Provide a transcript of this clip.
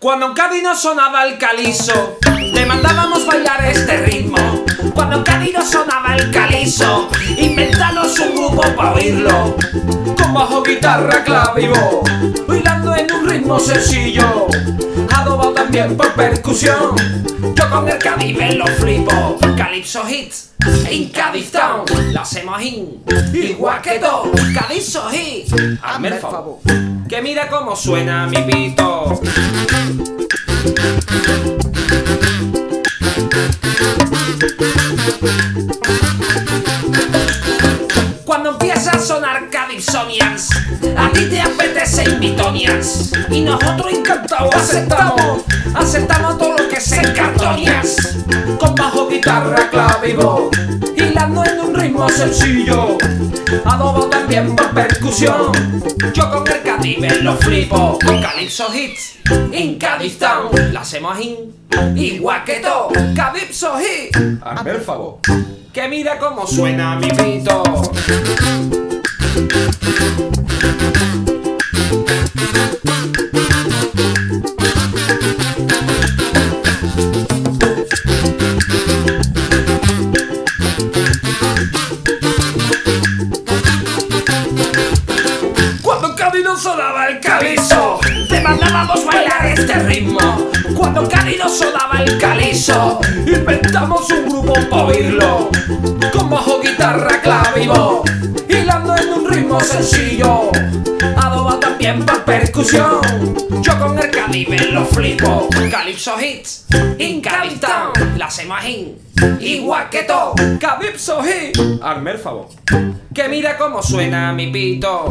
Cuando en Cádiz sonaba el calizo, le mandábamos bailar este ritmo. Cuando en Cádiz sonaba el calizo, inventamos un grupo para oírlo. Con bajo, guitarra, voz, bailando en un ritmo sencillo. Adobado también por percusión, yo con el Cádiz me lo flipo. Calypso hits, en Cádiz Town, lo hacemos in, igual que todo. Hits, hazme el favor. Que mira cómo suena mi pito. Cuando empieza a sonar Cadipsonians, a ti te apetece Invitonians. Y nosotros encantados aceptamos, aceptamos todo lo que sea cartonias. Con bajo, guitarra, clave y voz, ritmo sencillo. Adobo también por percusión, yo con el Cadive lo flipo. Con Calypso Hits, Cádiz Town, la hacemos in, igual que todo. Calypso Hits, el favor. Que mira cómo suena mi pito. Sonaba el calizo, te mandábamos bailar este ritmo. Cuando no sonaba el calizo, inventamos un grupo para oírlo. Con bajo, guitarra, voz, hilando en un ritmo sencillo. Adoba también por percusión, yo con el me lo flipo. Calypso hits, Cádiz Town, la in, igual que todo. Calypso hits, el favor. Que mira cómo suena mi pito.